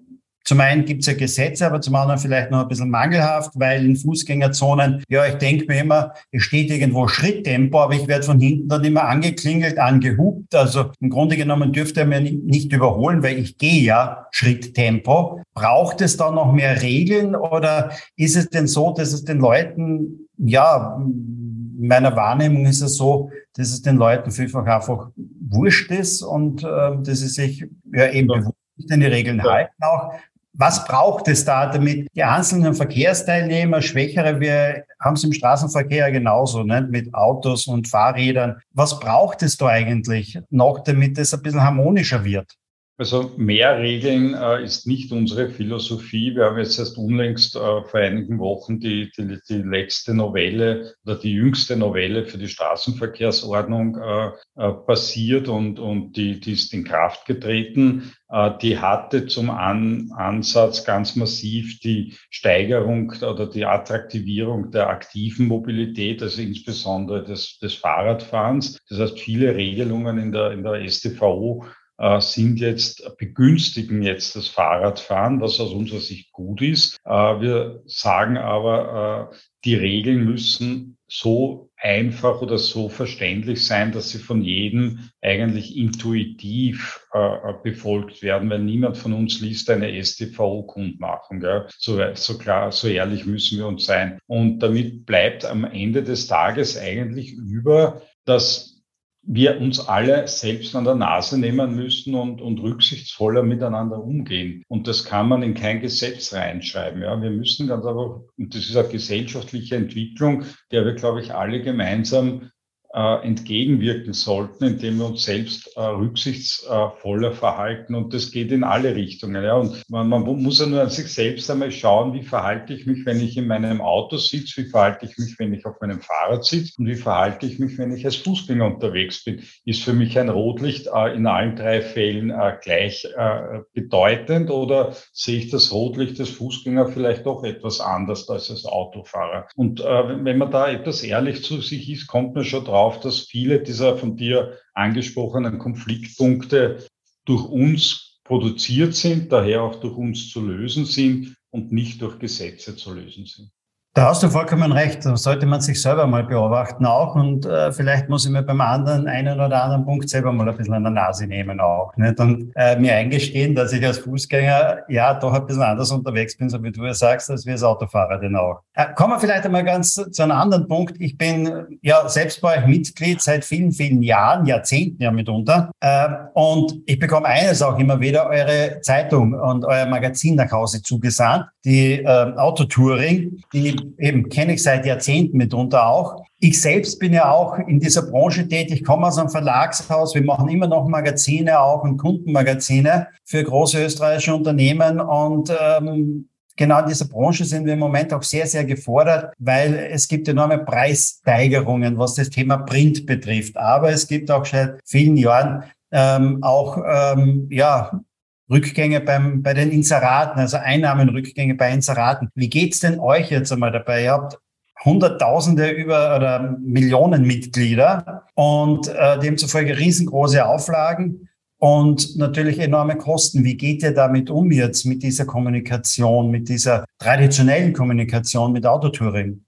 Zum einen gibt es ja Gesetze, aber zum anderen vielleicht noch ein bisschen mangelhaft, weil in Fußgängerzonen, ja, ich denke mir immer, es steht irgendwo Schritttempo, aber ich werde von hinten dann immer angeklingelt, angehupt. Also im Grunde genommen dürfte er mir nicht überholen, weil ich gehe ja Schritttempo. Braucht es da noch mehr Regeln oder ist es denn so, dass es den Leuten, ja, in meiner Wahrnehmung ist es so, dass es den Leuten vielfach einfach wurscht ist und äh, dass sie sich ja eben bewusst an die Regeln ja. halten auch. Was braucht es da, damit die einzelnen Verkehrsteilnehmer, Schwächere, wir haben es im Straßenverkehr genauso, ne, mit Autos und Fahrrädern. Was braucht es da eigentlich noch, damit es ein bisschen harmonischer wird? Also mehr Regeln äh, ist nicht unsere Philosophie. Wir haben jetzt erst unlängst äh, vor einigen Wochen die, die, die letzte Novelle oder die jüngste Novelle für die Straßenverkehrsordnung äh, äh, passiert und, und die, die ist in Kraft getreten. Äh, die hatte zum An Ansatz ganz massiv die Steigerung oder die Attraktivierung der aktiven Mobilität, also insbesondere des, des Fahrradfahrens. Das heißt, viele Regelungen in der, in der STVO sind jetzt, begünstigen jetzt das Fahrradfahren, was aus unserer Sicht gut ist. Äh, wir sagen aber, äh, die Regeln müssen so einfach oder so verständlich sein, dass sie von jedem eigentlich intuitiv äh, befolgt werden, weil niemand von uns liest eine STVO-Kundmachung. So, so klar, so ehrlich müssen wir uns sein. Und damit bleibt am Ende des Tages eigentlich über, dass wir uns alle selbst an der Nase nehmen müssen und, und rücksichtsvoller miteinander umgehen. Und das kann man in kein Gesetz reinschreiben. Ja, wir müssen ganz einfach, und das ist eine gesellschaftliche Entwicklung, der wir, glaube ich, alle gemeinsam entgegenwirken sollten, indem wir uns selbst äh, rücksichtsvoller verhalten. Und das geht in alle Richtungen. Ja. Und man, man muss ja nur an sich selbst einmal schauen, wie verhalte ich mich, wenn ich in meinem Auto sitze, wie verhalte ich mich, wenn ich auf meinem Fahrrad sitze und wie verhalte ich mich, wenn ich als Fußgänger unterwegs bin. Ist für mich ein Rotlicht äh, in allen drei Fällen äh, gleich äh, bedeutend oder sehe ich das Rotlicht des Fußgängers vielleicht doch etwas anders als als Autofahrer? Und äh, wenn man da etwas ehrlich zu sich ist, kommt man schon drauf, darauf, dass viele dieser von dir angesprochenen Konfliktpunkte durch uns produziert sind, daher auch durch uns zu lösen sind und nicht durch Gesetze zu lösen sind. Da hast du vollkommen recht. Da sollte man sich selber mal beobachten auch. Und äh, vielleicht muss ich mir beim anderen, einen oder anderen Punkt selber mal ein bisschen an der Nase nehmen auch. Nicht? Und äh, mir eingestehen, dass ich als Fußgänger ja doch ein bisschen anders unterwegs bin, so wie du es sagst, als wir als Autofahrer denn auch. Äh, kommen wir vielleicht einmal ganz zu einem anderen Punkt. Ich bin ja selbst bei euch Mitglied seit vielen, vielen Jahren, Jahrzehnten ja mitunter. Äh, und ich bekomme eines auch immer wieder, eure Zeitung und euer Magazin nach Hause zugesandt, die äh, Autotouring, die eben kenne ich seit Jahrzehnten mitunter auch. Ich selbst bin ja auch in dieser Branche tätig, komme aus einem Verlagshaus. Wir machen immer noch Magazine auch und Kundenmagazine für große österreichische Unternehmen und ähm, genau in dieser Branche sind wir im Moment auch sehr, sehr gefordert, weil es gibt enorme Preissteigerungen, was das Thema Print betrifft. Aber es gibt auch seit vielen Jahren ähm, auch ähm, ja Rückgänge beim, bei den Inseraten, also Einnahmenrückgänge bei Inseraten. Wie geht's denn euch jetzt einmal dabei? Ihr habt Hunderttausende über oder Millionen Mitglieder und äh, demzufolge riesengroße Auflagen und natürlich enorme Kosten. Wie geht ihr damit um jetzt mit dieser Kommunikation, mit dieser traditionellen Kommunikation mit Autotouring?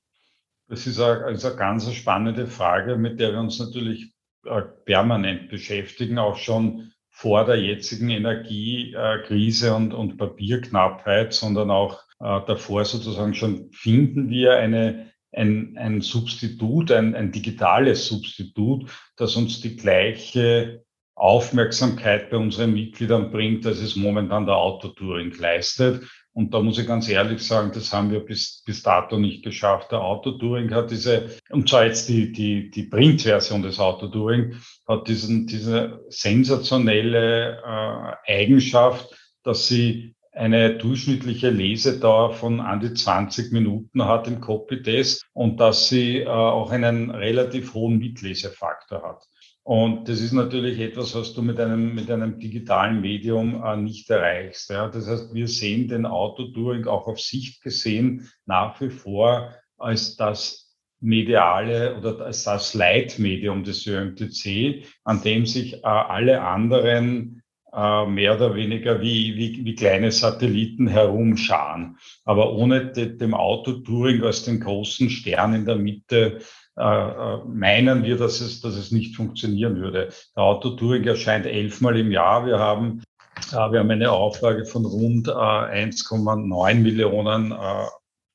Das ist eine, also eine ganz spannende Frage, mit der wir uns natürlich äh, permanent beschäftigen, auch schon vor der jetzigen Energiekrise und, und Papierknappheit, sondern auch äh, davor sozusagen schon finden wir eine, ein, ein Substitut, ein, ein digitales Substitut, das uns die gleiche Aufmerksamkeit bei unseren Mitgliedern bringt, als es momentan der Autotouring leistet. Und da muss ich ganz ehrlich sagen, das haben wir bis, bis dato nicht geschafft. Der Autotouring hat diese, und zwar jetzt die, die, die Printversion des Autotouring, hat diesen, diese sensationelle äh, Eigenschaft, dass sie eine durchschnittliche Lesedauer von an die 20 Minuten hat im Copy-Test und dass sie äh, auch einen relativ hohen Mitlesefaktor hat. Und das ist natürlich etwas, was du mit einem, mit einem digitalen Medium äh, nicht erreichst. Ja. Das heißt, wir sehen den Autotouring auch auf Sicht gesehen nach wie vor als das mediale oder als das Leitmedium des ÖMTC, an dem sich äh, alle anderen äh, mehr oder weniger wie, wie, wie kleine Satelliten herumscharen. Aber ohne de, dem Autotouring als den großen Stern in der Mitte meinen wir, dass es, dass es nicht funktionieren würde. Der Autotouring erscheint elfmal im Jahr. Wir haben, äh, wir haben eine Auflage von rund äh, 1,9 Millionen äh,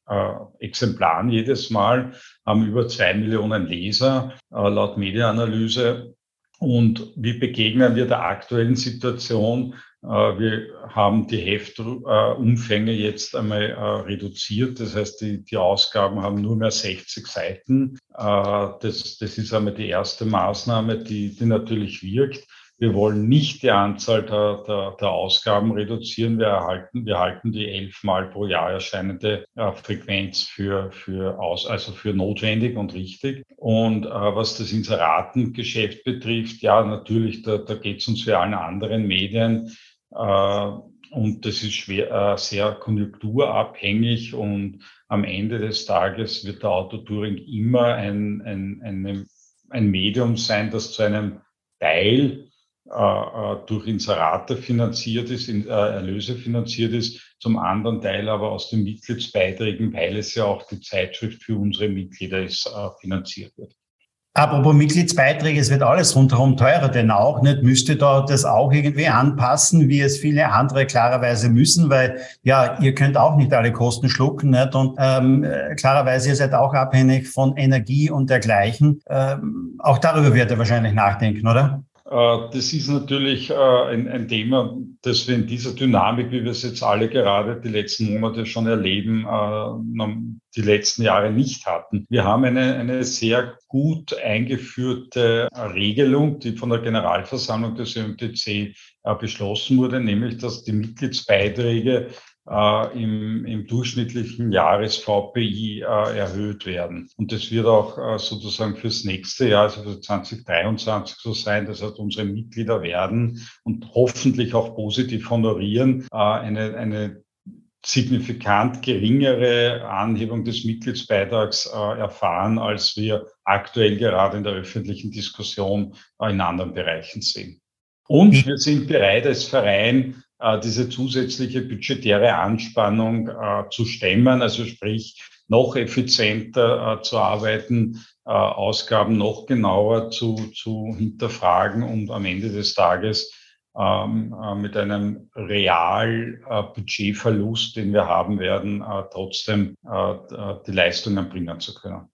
äh, Exemplaren jedes Mal, haben über zwei Millionen Leser äh, laut Mediaanalyse. Und wie begegnen wir der aktuellen Situation? Äh, wir haben die Heftumfänge jetzt einmal reduziert. Das heißt, die, die Ausgaben haben nur mehr 60 Seiten. Das, das ist einmal die erste Maßnahme, die, die natürlich wirkt. Wir wollen nicht die Anzahl der, der, der Ausgaben reduzieren. Wir, erhalten, wir halten die elfmal pro Jahr erscheinende äh, Frequenz für, für aus, also für notwendig und richtig. Und äh, was das Inseratengeschäft betrifft, ja, natürlich, da, da geht es uns wie allen anderen Medien. Äh, und das ist schwer, äh, sehr konjunkturabhängig und am Ende des Tages wird der Autotouring immer ein, ein, ein, ein Medium sein, das zu einem Teil äh, äh, durch Inserate finanziert ist, in, äh, Erlöse finanziert ist, zum anderen Teil aber aus den Mitgliedsbeiträgen, weil es ja auch die Zeitschrift für unsere Mitglieder ist, äh, finanziert wird. Apropos Mitgliedsbeiträge, es wird alles rundherum teurer, denn auch nicht müsste da das auch irgendwie anpassen, wie es viele andere klarerweise müssen, weil ja, ihr könnt auch nicht alle Kosten schlucken, nicht? Und ähm, klarerweise ihr seid auch abhängig von Energie und dergleichen. Ähm, auch darüber wird ihr wahrscheinlich nachdenken, oder? Äh, das ist natürlich äh, ein, Thema, das wir in dieser Dynamik, wie wir es jetzt alle gerade die letzten Monate schon erleben, äh, die letzten Jahre nicht hatten. Wir haben eine, eine sehr gut eingeführte Regelung, die von der Generalversammlung des ÖMTC beschlossen wurde, nämlich dass die Mitgliedsbeiträge äh, im, im durchschnittlichen Jahres-VPI äh, erhöht werden. Und das wird auch äh, sozusagen fürs nächste Jahr, also für 2023 so sein. Das heißt, unsere Mitglieder werden und hoffentlich auch positiv honorieren äh, eine, eine signifikant geringere Anhebung des Mitgliedsbeitrags äh, erfahren, als wir aktuell gerade in der öffentlichen Diskussion äh, in anderen Bereichen sehen. Und wir sind bereit als Verein, diese zusätzliche budgetäre Anspannung äh, zu stemmen, also sprich noch effizienter äh, zu arbeiten, Ausgaben noch genauer zu, zu hinterfragen und am Ende des Tages ähm, mit einem real Budgetverlust, den wir haben werden, trotzdem die Leistungen bringen zu können.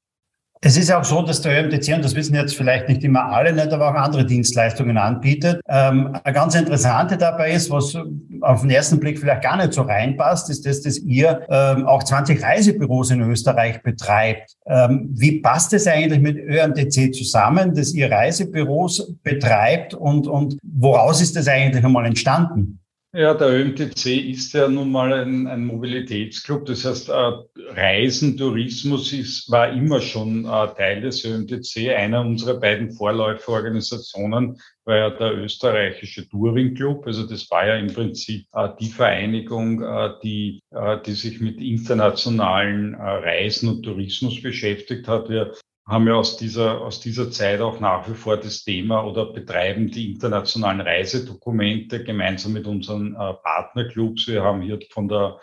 Es ist auch so, dass der ÖMTC, und das wissen jetzt vielleicht nicht immer alle, nicht, aber auch andere Dienstleistungen anbietet. Ähm, eine ganz interessante dabei ist, was auf den ersten Blick vielleicht gar nicht so reinpasst, ist das, dass ihr ähm, auch 20 Reisebüros in Österreich betreibt. Ähm, wie passt es eigentlich mit ÖMTC zusammen, dass ihr Reisebüros betreibt und, und woraus ist das eigentlich einmal entstanden? Ja, der ÖMTC ist ja nun mal ein, ein Mobilitätsclub. Das heißt, äh, Reisen, Tourismus ist, war immer schon äh, Teil des ÖMTC. Einer unserer beiden Vorläuferorganisationen war ja der österreichische Touring Club. Also das war ja im Prinzip äh, die Vereinigung, die, die sich mit internationalen Reisen und Tourismus beschäftigt hat. Wir haben ja aus dieser, aus dieser Zeit auch nach wie vor das Thema oder betreiben die internationalen Reisedokumente gemeinsam mit unseren äh, Partnerclubs. Wir haben hier von der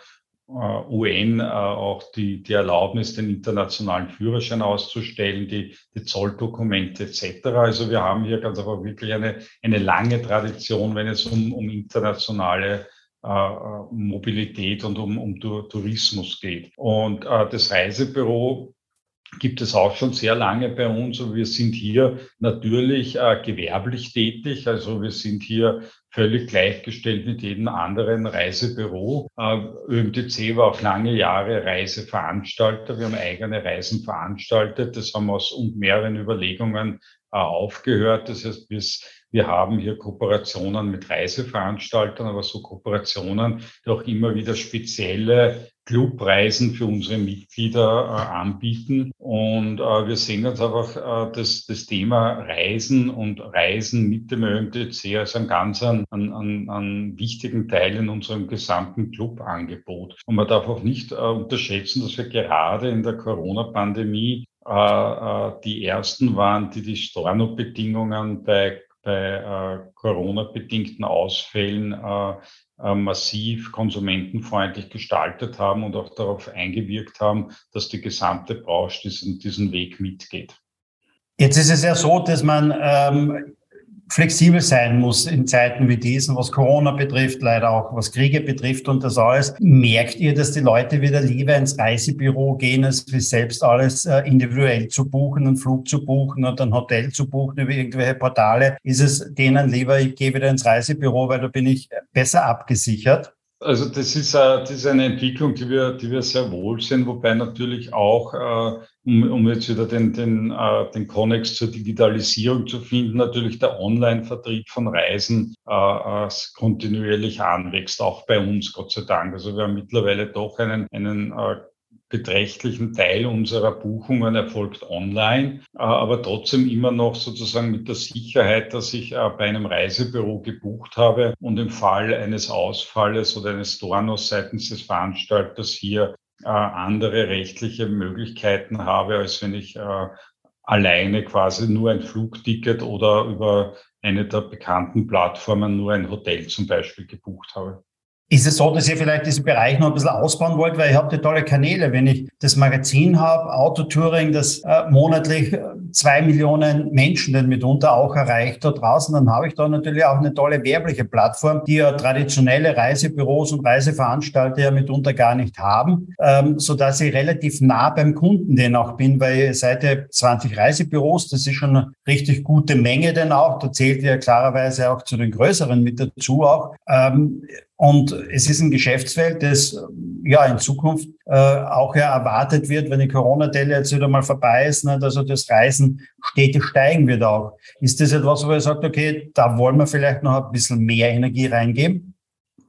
äh, UN äh, auch die, die Erlaubnis, den internationalen Führerschein auszustellen, die, die Zolldokumente etc. Also wir haben hier ganz einfach wirklich eine, eine lange Tradition, wenn es um, um internationale äh, Mobilität und um, um Tourismus geht. Und äh, das Reisebüro gibt es auch schon sehr lange bei uns und wir sind hier natürlich äh, gewerblich tätig. Also wir sind hier völlig gleichgestellt mit jedem anderen Reisebüro. Äh, ÖMTC war auch lange Jahre Reiseveranstalter. Wir haben eigene Reisen veranstaltet. Das haben wir aus mehreren Überlegungen äh, aufgehört. Das heißt, wir, wir haben hier Kooperationen mit Reiseveranstaltern, aber so Kooperationen, die auch immer wieder spezielle Clubreisen für unsere Mitglieder äh, anbieten. Und äh, wir sehen uns einfach äh, das, das Thema Reisen und Reisen mit dem ÖMTC als einen ganz einen, einen, einen wichtigen Teil in unserem gesamten Clubangebot. Und man darf auch nicht äh, unterschätzen, dass wir gerade in der Corona-Pandemie äh, äh, die ersten waren, die die Storno-Bedingungen bei bei Corona-bedingten Ausfällen massiv konsumentenfreundlich gestaltet haben und auch darauf eingewirkt haben, dass die gesamte Branche diesen, diesen Weg mitgeht. Jetzt ist es ja so, dass man ähm, flexibel sein muss in Zeiten wie diesen, was Corona betrifft, leider auch was Kriege betrifft und das alles. Merkt ihr, dass die Leute wieder lieber ins Reisebüro gehen, als wie selbst alles äh, individuell zu buchen, einen Flug zu buchen und ein Hotel zu buchen über irgendwelche Portale? Ist es denen lieber, ich gehe wieder ins Reisebüro, weil da bin ich besser abgesichert? Also das ist, äh, das ist eine Entwicklung, die wir, die wir sehr wohl sehen, wobei natürlich auch, äh, um, um jetzt wieder den, den, äh, den Konnex zur Digitalisierung zu finden, natürlich der Online-Vertrieb von Reisen äh, kontinuierlich anwächst, auch bei uns, Gott sei Dank. Also wir haben mittlerweile doch einen, einen äh, beträchtlichen Teil unserer Buchungen erfolgt online, äh, aber trotzdem immer noch sozusagen mit der Sicherheit, dass ich äh, bei einem Reisebüro gebucht habe und im Fall eines Ausfalles oder eines Stornos seitens des Veranstalters hier äh, andere rechtliche Möglichkeiten habe, als wenn ich alleine quasi nur ein Flugticket oder über eine der bekannten Plattformen nur ein Hotel zum Beispiel gebucht habe. Ist es so, dass ihr vielleicht diesen Bereich noch ein bisschen ausbauen wollt, weil ihr habt ja tolle Kanäle. Wenn ich das Magazin habe, Autotouring, das äh, monatlich äh, zwei Millionen Menschen denn mitunter auch erreicht da draußen, dann habe ich da natürlich auch eine tolle werbliche Plattform, die ja traditionelle Reisebüros und Reiseveranstalter ja mitunter gar nicht haben, ähm, so dass ich relativ nah beim Kunden den auch bin, weil ihr seid ja 20 Reisebüros, das ist schon eine richtig gute Menge denn auch. Da zählt ihr ja klarerweise auch zu den größeren mit dazu auch. Ähm, und es ist ein Geschäftsfeld, das ja in Zukunft äh, auch ja erwartet wird, wenn die Corona-Delle jetzt wieder mal vorbei ist, ne, also das Reisen stetig steigen wird auch. Ist das etwas, wo ihr sagt, okay, da wollen wir vielleicht noch ein bisschen mehr Energie reingeben?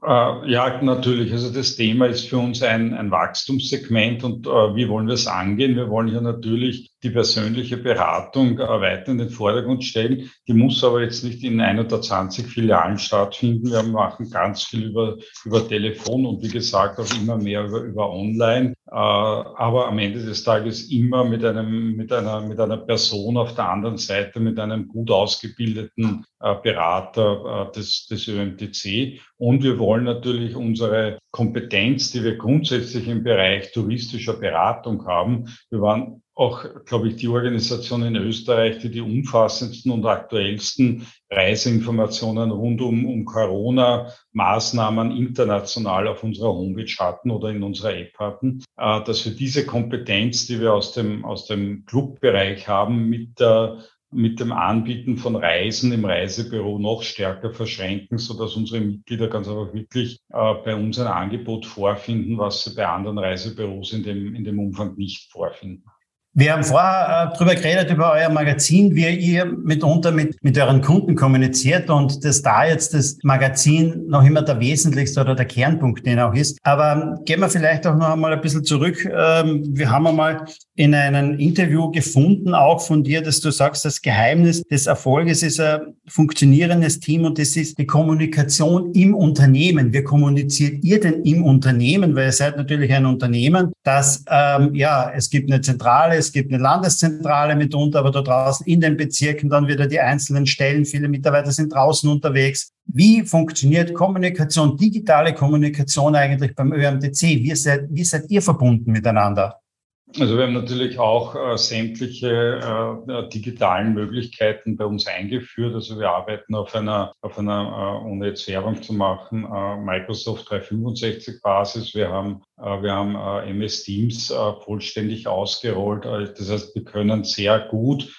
Äh, ja, natürlich. Also das Thema ist für uns ein, ein Wachstumssegment und äh, wie wollen wir es angehen? Wir wollen hier natürlich die persönliche Beratung äh, weiter in den Vordergrund stellen. Die muss aber jetzt nicht in ein oder 20 Filialen stattfinden. Wir machen ganz viel über, über Telefon und wie gesagt auch immer mehr über, über Online. Äh, aber am Ende des Tages immer mit einem, mit einer, mit einer Person auf der anderen Seite, mit einem gut ausgebildeten äh, Berater des, des ÖMTC. Und wir wollen natürlich unsere Kompetenz, die wir grundsätzlich im Bereich touristischer Beratung haben. Wir waren auch, glaube ich, die Organisation in Österreich, die die umfassendsten und aktuellsten Reiseinformationen rund um, um Corona-Maßnahmen international auf unserer Homepage hatten oder in unserer App hatten, äh, dass wir diese Kompetenz, die wir aus dem, aus dem Clubbereich haben, mit der mit dem Anbieten von Reisen im Reisebüro noch stärker verschränken, so dass unsere Mitglieder ganz einfach wirklich äh, bei uns ein Angebot vorfinden, was sie bei anderen Reisebüros in dem, in dem Umfang nicht vorfinden. Wir haben vorher äh, drüber geredet, über euer Magazin, wie ihr mitunter mit, mit euren Kunden kommuniziert und dass da jetzt das Magazin noch immer der wesentlichste oder der Kernpunkt den auch ist. Aber gehen wir vielleicht auch noch einmal ein bisschen zurück. Ähm, wir haben einmal in einem Interview gefunden, auch von dir, dass du sagst, das Geheimnis des Erfolges ist ein funktionierendes Team und das ist die Kommunikation im Unternehmen. Wie kommuniziert ihr denn im Unternehmen? Weil ihr seid natürlich ein Unternehmen, das, ähm, ja, es gibt eine zentrale, es gibt eine Landeszentrale mitunter, aber da draußen in den Bezirken dann wieder die einzelnen Stellen. Viele Mitarbeiter sind draußen unterwegs. Wie funktioniert Kommunikation, digitale Kommunikation eigentlich beim ÖMTC? Wie seid, wie seid ihr verbunden miteinander? Also wir haben natürlich auch äh, sämtliche äh, digitalen Möglichkeiten bei uns eingeführt. Also wir arbeiten auf einer, auf einer, äh, ohne jetzt Werbung zu machen, äh, Microsoft 365 Basis. Wir haben, äh, wir haben äh, MS Teams vollständig ausgerollt. Das heißt, wir können sehr gut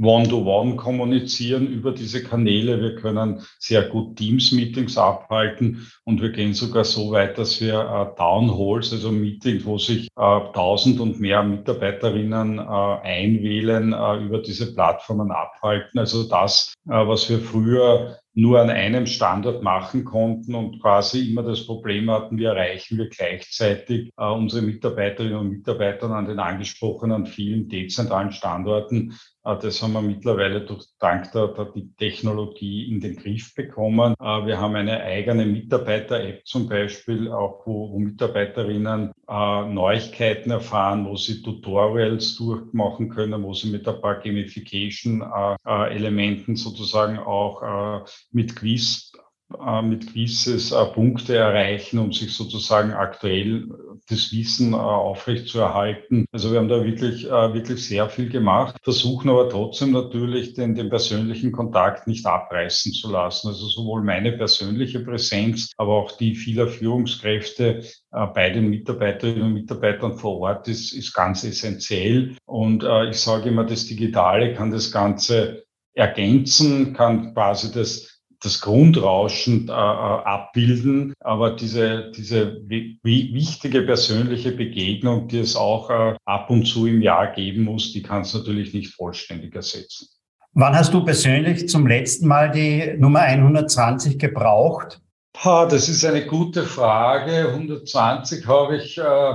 One-to-One kommunizieren über diese Kanäle. Wir können sehr gut Teams-Meetings abhalten und wir gehen sogar so weit, dass wir äh, Downhalls, also Meetings, wo sich äh, und mehr Mitarbeiterinnen äh, einwählen, äh, über diese Plattformen abhalten. Also das, äh, was wir früher nur an einem Standort machen konnten und quasi immer das Problem hatten, wie erreichen wir gleichzeitig äh, unsere Mitarbeiterinnen und Mitarbeiter an den angesprochenen vielen dezentralen Standorten. Äh, das haben wir mittlerweile durch dank der, der Technologie in den Griff bekommen. Äh, wir haben eine eigene Mitarbeiter-App zum Beispiel, auch wo, wo Mitarbeiterinnen äh, Neuigkeiten erfahren, wo sie Tutorials durchmachen können, wo sie mit ein paar Gamification-Elementen sozusagen auch mit Quiz äh, mit Quizzes äh, Punkte erreichen, um sich sozusagen aktuell das Wissen äh, aufrechtzuerhalten. Also wir haben da wirklich, wirklich sehr viel gemacht, versuchen aber trotzdem natürlich den, den persönlichen Kontakt nicht abreißen zu lassen. Also sowohl meine persönliche Präsenz, aber auch die vieler Führungskräfte bei den Mitarbeiterinnen und Mitarbeitern vor Ort ist, ist ganz essentiell. Und ich sage immer, das Digitale kann das Ganze ergänzen, kann quasi das das Grundrauschen äh, äh, abbilden, aber diese, diese wichtige persönliche Begegnung, die es auch äh, ab und zu im Jahr geben muss, die kann es natürlich nicht vollständig ersetzen. Wann hast du persönlich zum letzten Mal die Nummer 120 gebraucht? Ha, das ist eine gute Frage. 120 habe ich äh,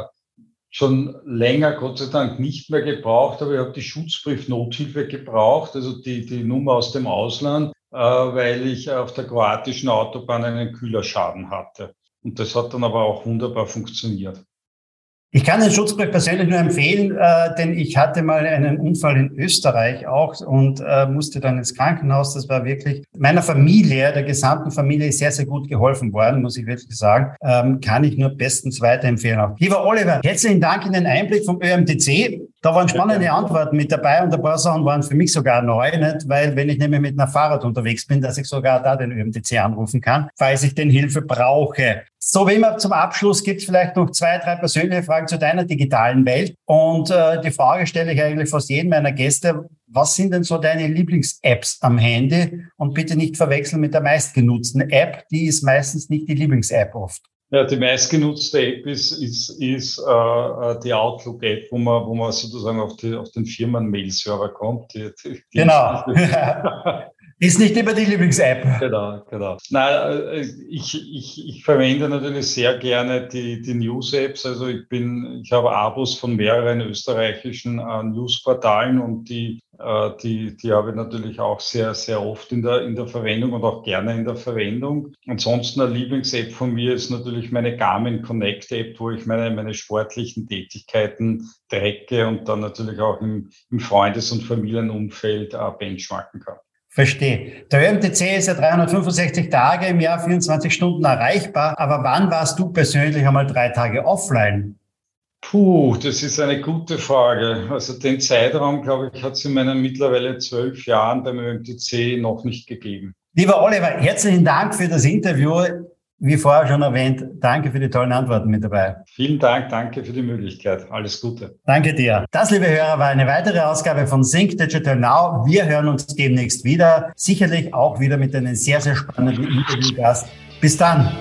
schon länger, Gott sei Dank, nicht mehr gebraucht, aber ich habe die Schutzbriefnothilfe gebraucht, also die, die Nummer aus dem Ausland. Äh, weil ich auf der kroatischen Autobahn einen Kühlerschaden hatte. Und das hat dann aber auch wunderbar funktioniert. Ich kann den Schutzbrief persönlich nur empfehlen, äh, denn ich hatte mal einen Unfall in Österreich auch und äh, musste dann ins Krankenhaus. Das war wirklich meiner Familie, der gesamten Familie sehr, sehr gut geholfen worden, muss ich wirklich sagen. Ähm, kann ich nur bestens weiterempfehlen. Auch. Lieber Oliver, herzlichen Dank in den Einblick vom ÖMTC. Da waren spannende Antworten mit dabei und ein paar Sachen waren für mich sogar neu, nicht? weil wenn ich nämlich mit einer Fahrrad unterwegs bin, dass ich sogar da den ÖMTC anrufen kann, falls ich den Hilfe brauche. So wie immer zum Abschluss gibt es vielleicht noch zwei, drei persönliche Fragen zu deiner digitalen Welt. Und äh, die Frage stelle ich eigentlich fast jedem meiner Gäste. Was sind denn so deine Lieblings-Apps am Handy? Und bitte nicht verwechseln mit der meistgenutzten App. Die ist meistens nicht die Lieblings-App oft. Ja, die meistgenutzte App ist, ist, ist äh, die Outlook-App, wo man, wo man sozusagen auf, die, auf den Firmen-Mail-Server kommt. Die, die genau. Ist nicht immer die Lieblings-App. Genau, genau. Nein, äh, ich, ich, ich verwende natürlich sehr gerne die, die News-Apps. Also ich bin, ich habe Abos von mehreren österreichischen äh, Newsportalen und die, äh, die, die habe ich natürlich auch sehr, sehr oft in der, in der Verwendung und auch gerne in der Verwendung. Ansonsten eine Lieblings-App von mir ist natürlich meine Garmin Connect App, wo ich meine, meine sportlichen Tätigkeiten trecke und dann natürlich auch im, im Freundes- und Familienumfeld äh, benchmarken kann. Verstehe. Der ÖMTC ist ja 365 Tage im Jahr, 24 Stunden erreichbar. Aber wann warst du persönlich einmal drei Tage offline? Puh, das ist eine gute Frage. Also den Zeitraum, glaube ich, hat es in meinen mittlerweile zwölf Jahren beim ÖMTC noch nicht gegeben. Lieber Oliver, herzlichen Dank für das Interview. Wie vorher schon erwähnt, danke für die tollen Antworten mit dabei. Vielen Dank, danke für die Möglichkeit. Alles Gute. Danke dir. Das, liebe Hörer, war eine weitere Ausgabe von Sync Digital Now. Wir hören uns demnächst wieder. Sicherlich auch wieder mit einem sehr, sehr spannenden Interviewgast. Bis dann.